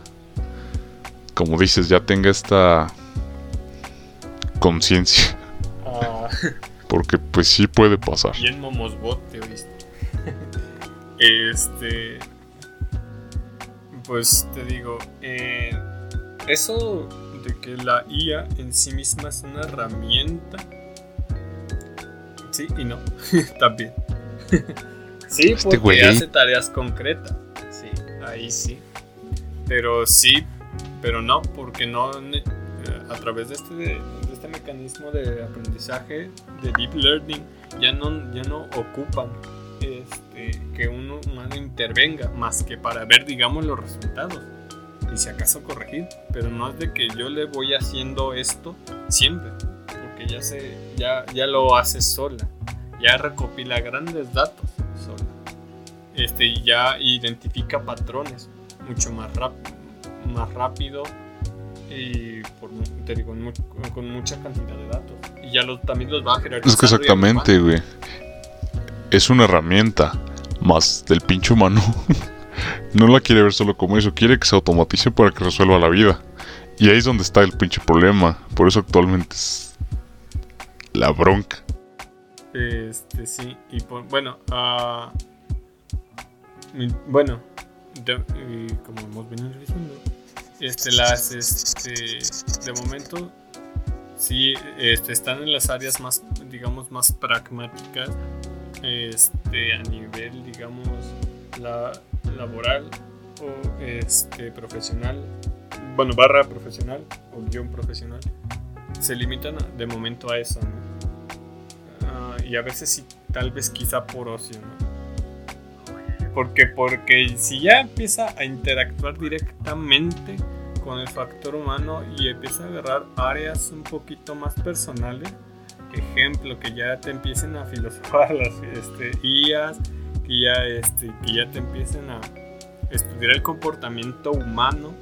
Como dices, ya tenga esta conciencia. Ah, *laughs* Porque pues sí puede pasar. bien momosbot, te oíste. *laughs* este. Pues te digo, eh, eso de que la IA en sí misma es una herramienta. Sí y no, *laughs* también. sí, Este porque güey. hace tareas concretas. Sí, ahí sí. Pero sí, pero no, porque no eh, a través de este, de este mecanismo de aprendizaje de deep learning ya no, ya no ocupan este, que un humano intervenga más que para ver, digamos, los resultados y si acaso corregir. Pero no es de que yo le voy haciendo esto siempre, porque ya, se, ya, ya lo hace sola, ya recopila grandes datos sola. Este, y ya identifica patrones mucho más, rap- más rápido y por, te digo, con mucha cantidad de datos. Y ya los, también los va a jerarquizar. Es que exactamente, güey. Es una herramienta más del pinche humano. *laughs* no la quiere ver solo como eso, quiere que se automatice para que resuelva la vida. Y ahí es donde está el pinche problema. Por eso actualmente es la bronca. Este, sí, y por, bueno, mi- bueno, como hemos venido diciendo, este, las, este, de momento, sí, este, están en las áreas más, digamos, más pragmáticas, este, a nivel, digamos, la, laboral o, este, profesional, bueno, barra profesional o guion profesional, se limitan de momento a eso, ¿no? Ah, y a veces sí, tal vez quizá por ocio, ¿no? Porque, porque si ya empieza a interactuar directamente con el factor humano y empieza a agarrar áreas un poquito más personales, ejemplo, que ya te empiecen a filosofar *laughs* las este, IAs, que ya, este, que ya te empiecen a estudiar el comportamiento humano,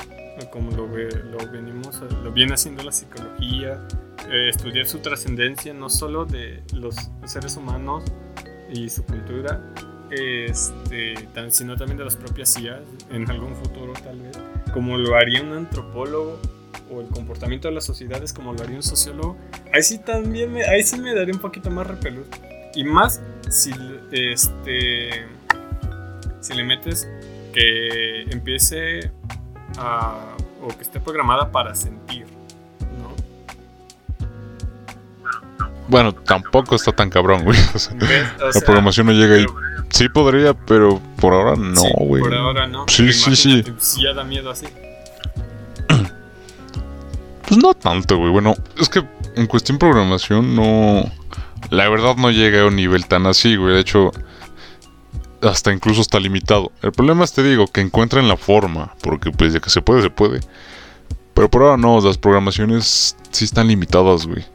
como lo, lo venimos, lo viene haciendo la psicología, eh, estudiar su trascendencia no solo de los seres humanos y su cultura, este, sino también de las propias IAs en algún futuro tal vez, como lo haría un antropólogo o el comportamiento de las sociedades como lo haría un sociólogo, ahí sí también me, ahí sí me daría un poquito más repelús. Y más si este si le metes que empiece a o que esté programada para sentir, ¿no? Bueno, tampoco está tan cabrón, güey. La programación no llega ahí. Sí podría, pero por ahora no, sí, güey. por ahora no. Sí, sí, Sí, ya da miedo así. Pues no tanto, güey. Bueno, es que en cuestión programación no... La verdad no llega a un nivel tan así, güey. De hecho, hasta incluso está limitado. El problema es, te digo, que encuentran la forma. Porque pues de que se puede, se puede. Pero por ahora no, las programaciones sí están limitadas, güey.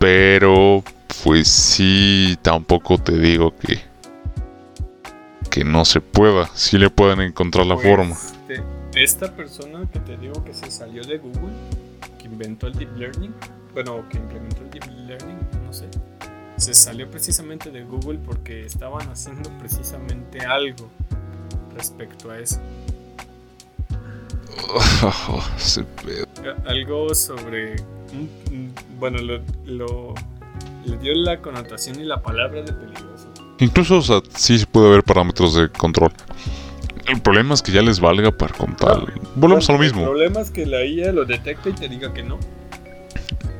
Pero, pues sí, tampoco te digo que... Que no se pueda. Sí le pueden encontrar la pues, forma. este, esta persona que te digo que se salió de Google, que inventó el Deep Learning, bueno, que implementó el Deep Learning, no sé, se salió precisamente de Google porque estaban haciendo precisamente algo respecto a eso. *laughs* Eh, Algo sobre. bueno, lo, lo- le dio la connotación y la palabra de peligroso. Incluso, o sea, sí puede haber parámetros de control. El problema es que ya les valga para contar. Volvemos a lo El mismo. problema es que la IA lo detecta y te diga que no.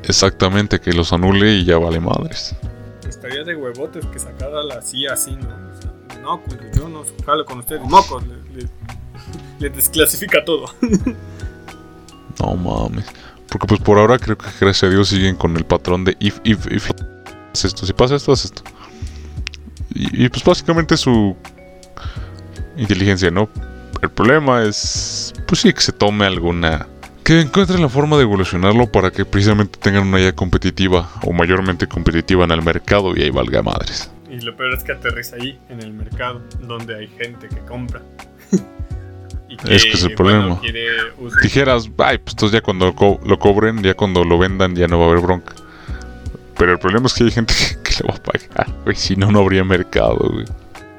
Exactamente, que los anule y ya vale madres. Estaría de huevotes que sacara la CIA así, ¿no? O sea, no, pues yo no jalo con ustedes. Mocos, le, le- *laughs* le desclasifica todo. No mames. Porque pues por ahora creo que gracias a Dios siguen con el patrón de if, if, if. haz esto, si pasa esto, haz esto. Y, y, pues básicamente su inteligencia, ¿no? El problema es, pues sí, que se tome alguna... Que encuentren la forma de evolucionarlo para que precisamente tengan una idea competitiva o mayormente competitiva en el mercado y ahí valga madres. Y lo peor es que aterriza ahí, en el mercado, donde hay gente que compra. y *laughs* que, es que es el problema. Dijeras, ay, pues entonces ya cuando lo, co lo, cobren, ya cuando lo vendan, ya no va a haber bronca. Pero el problema es que hay gente *laughs* que, que le va a pagar, güey. Si no, no habría mercado, güey.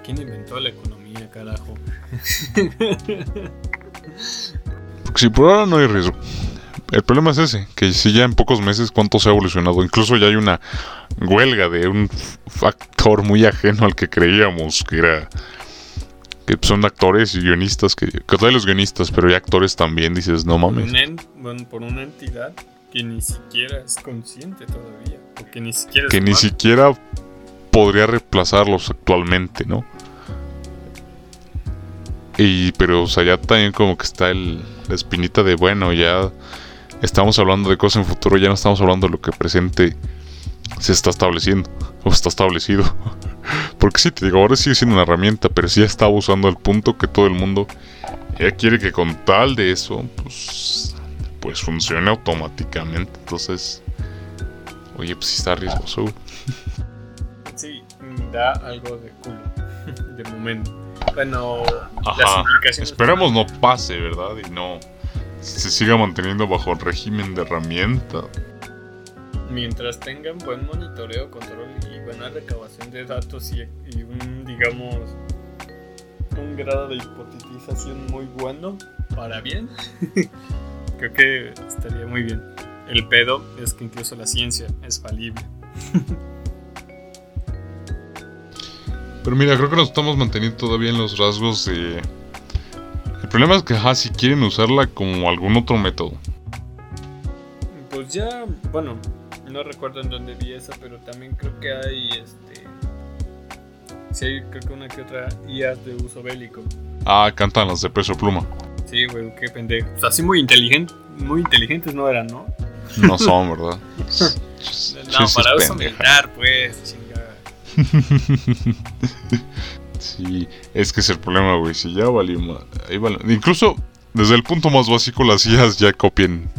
¿Quién inventó la economía, carajo? Porque si por ahora no hay riesgo. El problema es ese, que si ya en pocos meses cuánto se ha evolucionado. Incluso ya hay una huelga de un factor muy ajeno al que creíamos que era que son actores y guionistas que, que los guionistas pero ya actores también dices no mames bueno, por una entidad que ni siquiera es consciente todavía o que ni siquiera que ni siquiera podría reemplazarlos actualmente no y pero o sea ya también como que está el, la espinita de bueno ya estamos hablando de cosas en futuro ya no estamos hablando de lo que presente se está estableciendo o está establecido. *laughs* Porque sí, te digo, ahora sigue siendo una herramienta, pero sí está usando al punto que todo el mundo ya quiere que con tal de eso, pues, pues funcione automáticamente. Entonces, oye, pues sí está riesgoso. Sí, da algo de culo, *laughs* de momento. Bueno, Ajá. las implicaciones. Esperamos no pase, ¿verdad? Y no se siga manteniendo bajo el régimen de herramienta mientras tengan buen monitoreo, control y buena recabación de datos y, y, un, digamos, un grado de hipotetización muy bueno, para bien, *laughs* creo que estaría muy bien. El pedo es que incluso la ciencia es falible. *laughs* Pero mira, creo que nos estamos manteniendo todavía en los rasgos de... El problema es que, ajá, si quieren usarla como algún otro método. Pues ya, bueno, no recuerdo en dónde vi esa, pero también creo que hay este. Sí, hay creo que una que otra IAs de uso bélico. Ah, cantan las de peso pluma. Sí, güey, qué pendejo. O sea, así muy inteligente, muy inteligentes no eran, ¿no? No son, ¿verdad? *laughs* no, para uso militar, pues. *laughs* sí, es que es el problema, güey. Si ya valió, ahí valió. Incluso desde el punto más básico, las IAs ya copian.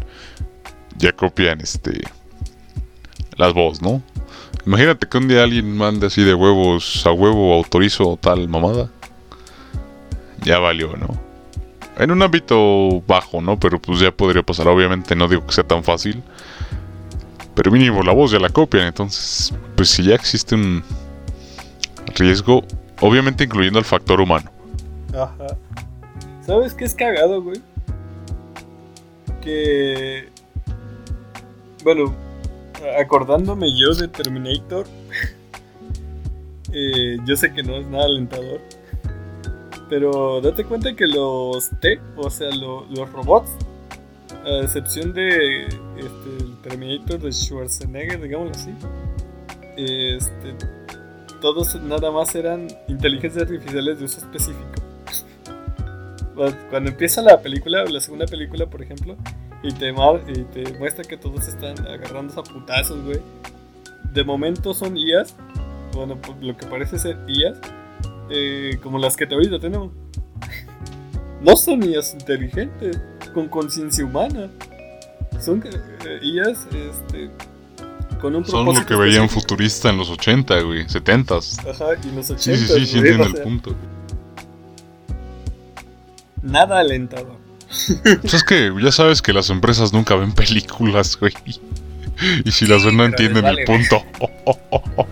Ya copian este las voz, ¿no? Imagínate que un día alguien mande así de huevos a huevo autorizo tal mamada. Ya valió, ¿no? En un ámbito bajo, ¿no? Pero pues ya podría pasar. Obviamente no digo que sea tan fácil. Pero mínimo la voz ya la copian. Entonces, pues si ya existe un riesgo, obviamente incluyendo el factor humano. Ajá. ¿Sabes qué es cagado, güey? Que... Bueno, acordándome yo de Terminator, *laughs* eh, yo sé que no es nada alentador, pero date cuenta que los T, o sea, lo, los robots, a excepción de este, el Terminator de Schwarzenegger, digámoslo así, este, todos nada más eran inteligencias artificiales de uso específico. Cuando empieza la película, la segunda película, por ejemplo, y te, y te muestra que todos están agarrando a putazos, güey. De momento son IAs, bueno, pues, lo que parece ser IAs, eh, como las que ahorita tenemos. *laughs* no son IAs inteligentes, con conciencia humana. Son eh, IAs, este, con un Son lo que veían futurista en los 80, güey, 70 Ajá, y en los 80. Sí, sí, sí, sí entiendo el punto. Nada alentador. Pues es que ya sabes que las empresas nunca ven películas, güey. *laughs* Y si las ven no entienden vale, el punto. *laughs*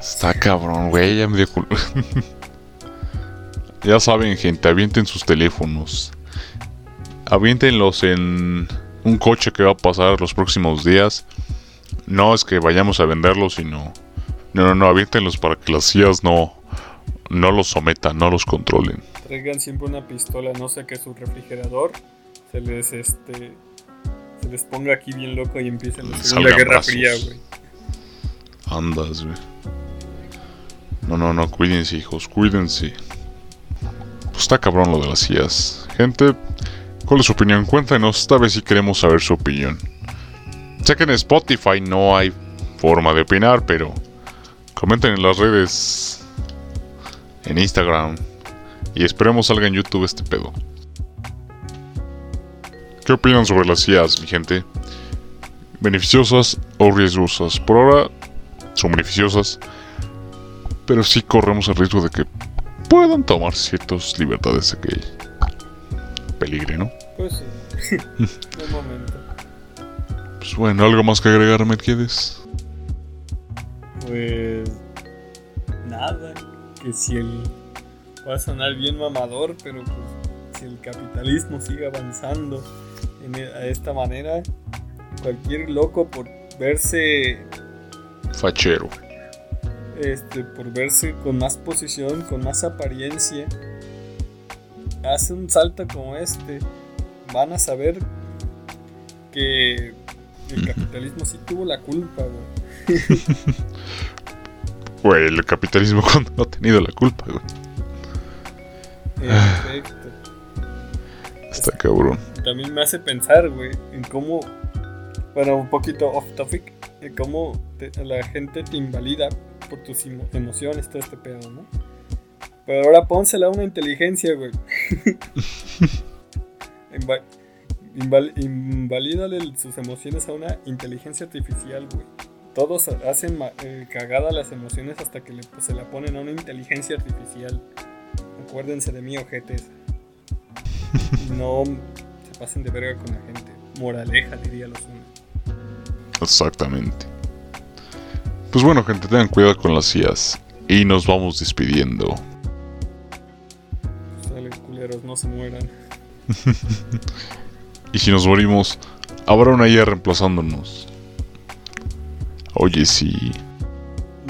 Está cabrón, güey, ya me dio culo. *laughs* ya saben, gente, avienten sus teléfonos. Aviéntenlos en un coche que va a pasar los próximos días. No es que vayamos a venderlos, sino... No, no, no, aviéntenlos para que las sillas no, no los sometan, no los controlen traigan siempre una pistola, no sé que su refrigerador se les este se les ponga aquí bien loco y empiecen la Segunda Guerra brazos. Fría, güey. Andas, güey. No, no, no, cuídense, hijos, cuídense. Pues está cabrón lo de las sillas. Gente, ¿cuál es su opinión? Cuéntanos, esta vez si queremos saber su opinión. Sé que en Spotify no hay forma de opinar, pero comenten en las redes, en Instagram, y esperemos salga en YouTube este pedo. ¿Qué opinan sobre las IAs, mi gente? ¿Beneficiosas o riesgosas? Por ahora son beneficiosas, pero sí corremos el riesgo de que puedan tomar ciertas libertades de que peligre, ¿no? Pues sí. *laughs* de momento. Pues bueno, ¿algo más que agregar, Mercedes? Pues. Nada. Que si el. Va a sonar bien mamador, pero pues. Si el capitalismo sigue avanzando en, e- a esta manera, cualquier loco por verse. Fachero. Este, por verse con más posición, con más apariencia, hace un salto como este, van a saber que el capitalismo sí tuvo la culpa, güey. *laughs* Güey, el capitalismo *laughs* cuando no ha tenido la culpa, güey. Perfecto. *sighs* Está cabrón. También me hace pensar, güey, en cómo, bueno, un poquito off topic, en cómo te- la gente te invalida por tus emo- emociones, todo este pedo, ¿no? Pero ahora pónsela a una inteligencia, güey. *laughs* Inva- inval- invalídale sus emociones a una inteligencia artificial, güey. Todos hacen eh, cagada las emociones hasta que le- pues, se la ponen a una inteligencia artificial. Acuérdense de mí, ojetes. *laughs* No se pasen de verga con la gente. Moraleja, diría los unos. Exactamente. Pues bueno, gente, tengan cuidado con las IAs. Y nos vamos despidiendo. Sale, culeros, no se mueran. *laughs* Y si nos morimos, habrá una IA reemplazándonos. Oye, sí.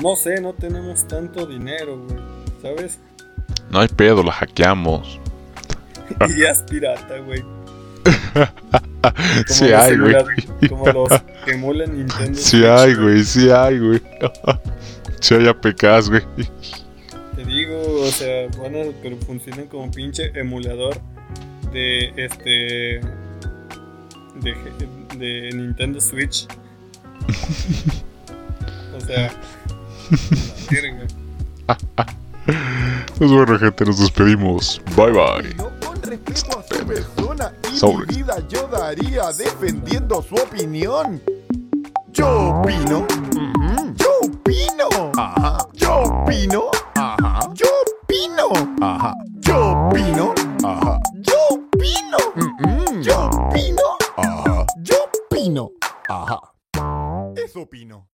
No sé, no tenemos tanto dinero, güey. ¿Sabes? No hay pedo, la hackeamos. *laughs* Y es pirata, güey. *laughs* Sí hay, güey. Como los que emulan Nintendo. Sí Switch, hay, güey, sí hay, güey. Sí hay APKs, güey. Te digo, o sea, a, pero funcionan como pinche emulador de este de, de Nintendo Switch. *laughs* o sea, la pues bueno, gente, nos despedimos. Bye bye. Yo persona y Sobre. mi vida yo daría defendiendo su opinión. Yo ah. opino. Mm -hmm. Yo opino. Ajá. Yo opino. Ajá. Yo opino. Ajá. Yo opino. Ajá. Yo opino. Mm -mm. Yo opino. Ajá. Yo opino. Ajá. Eso opino.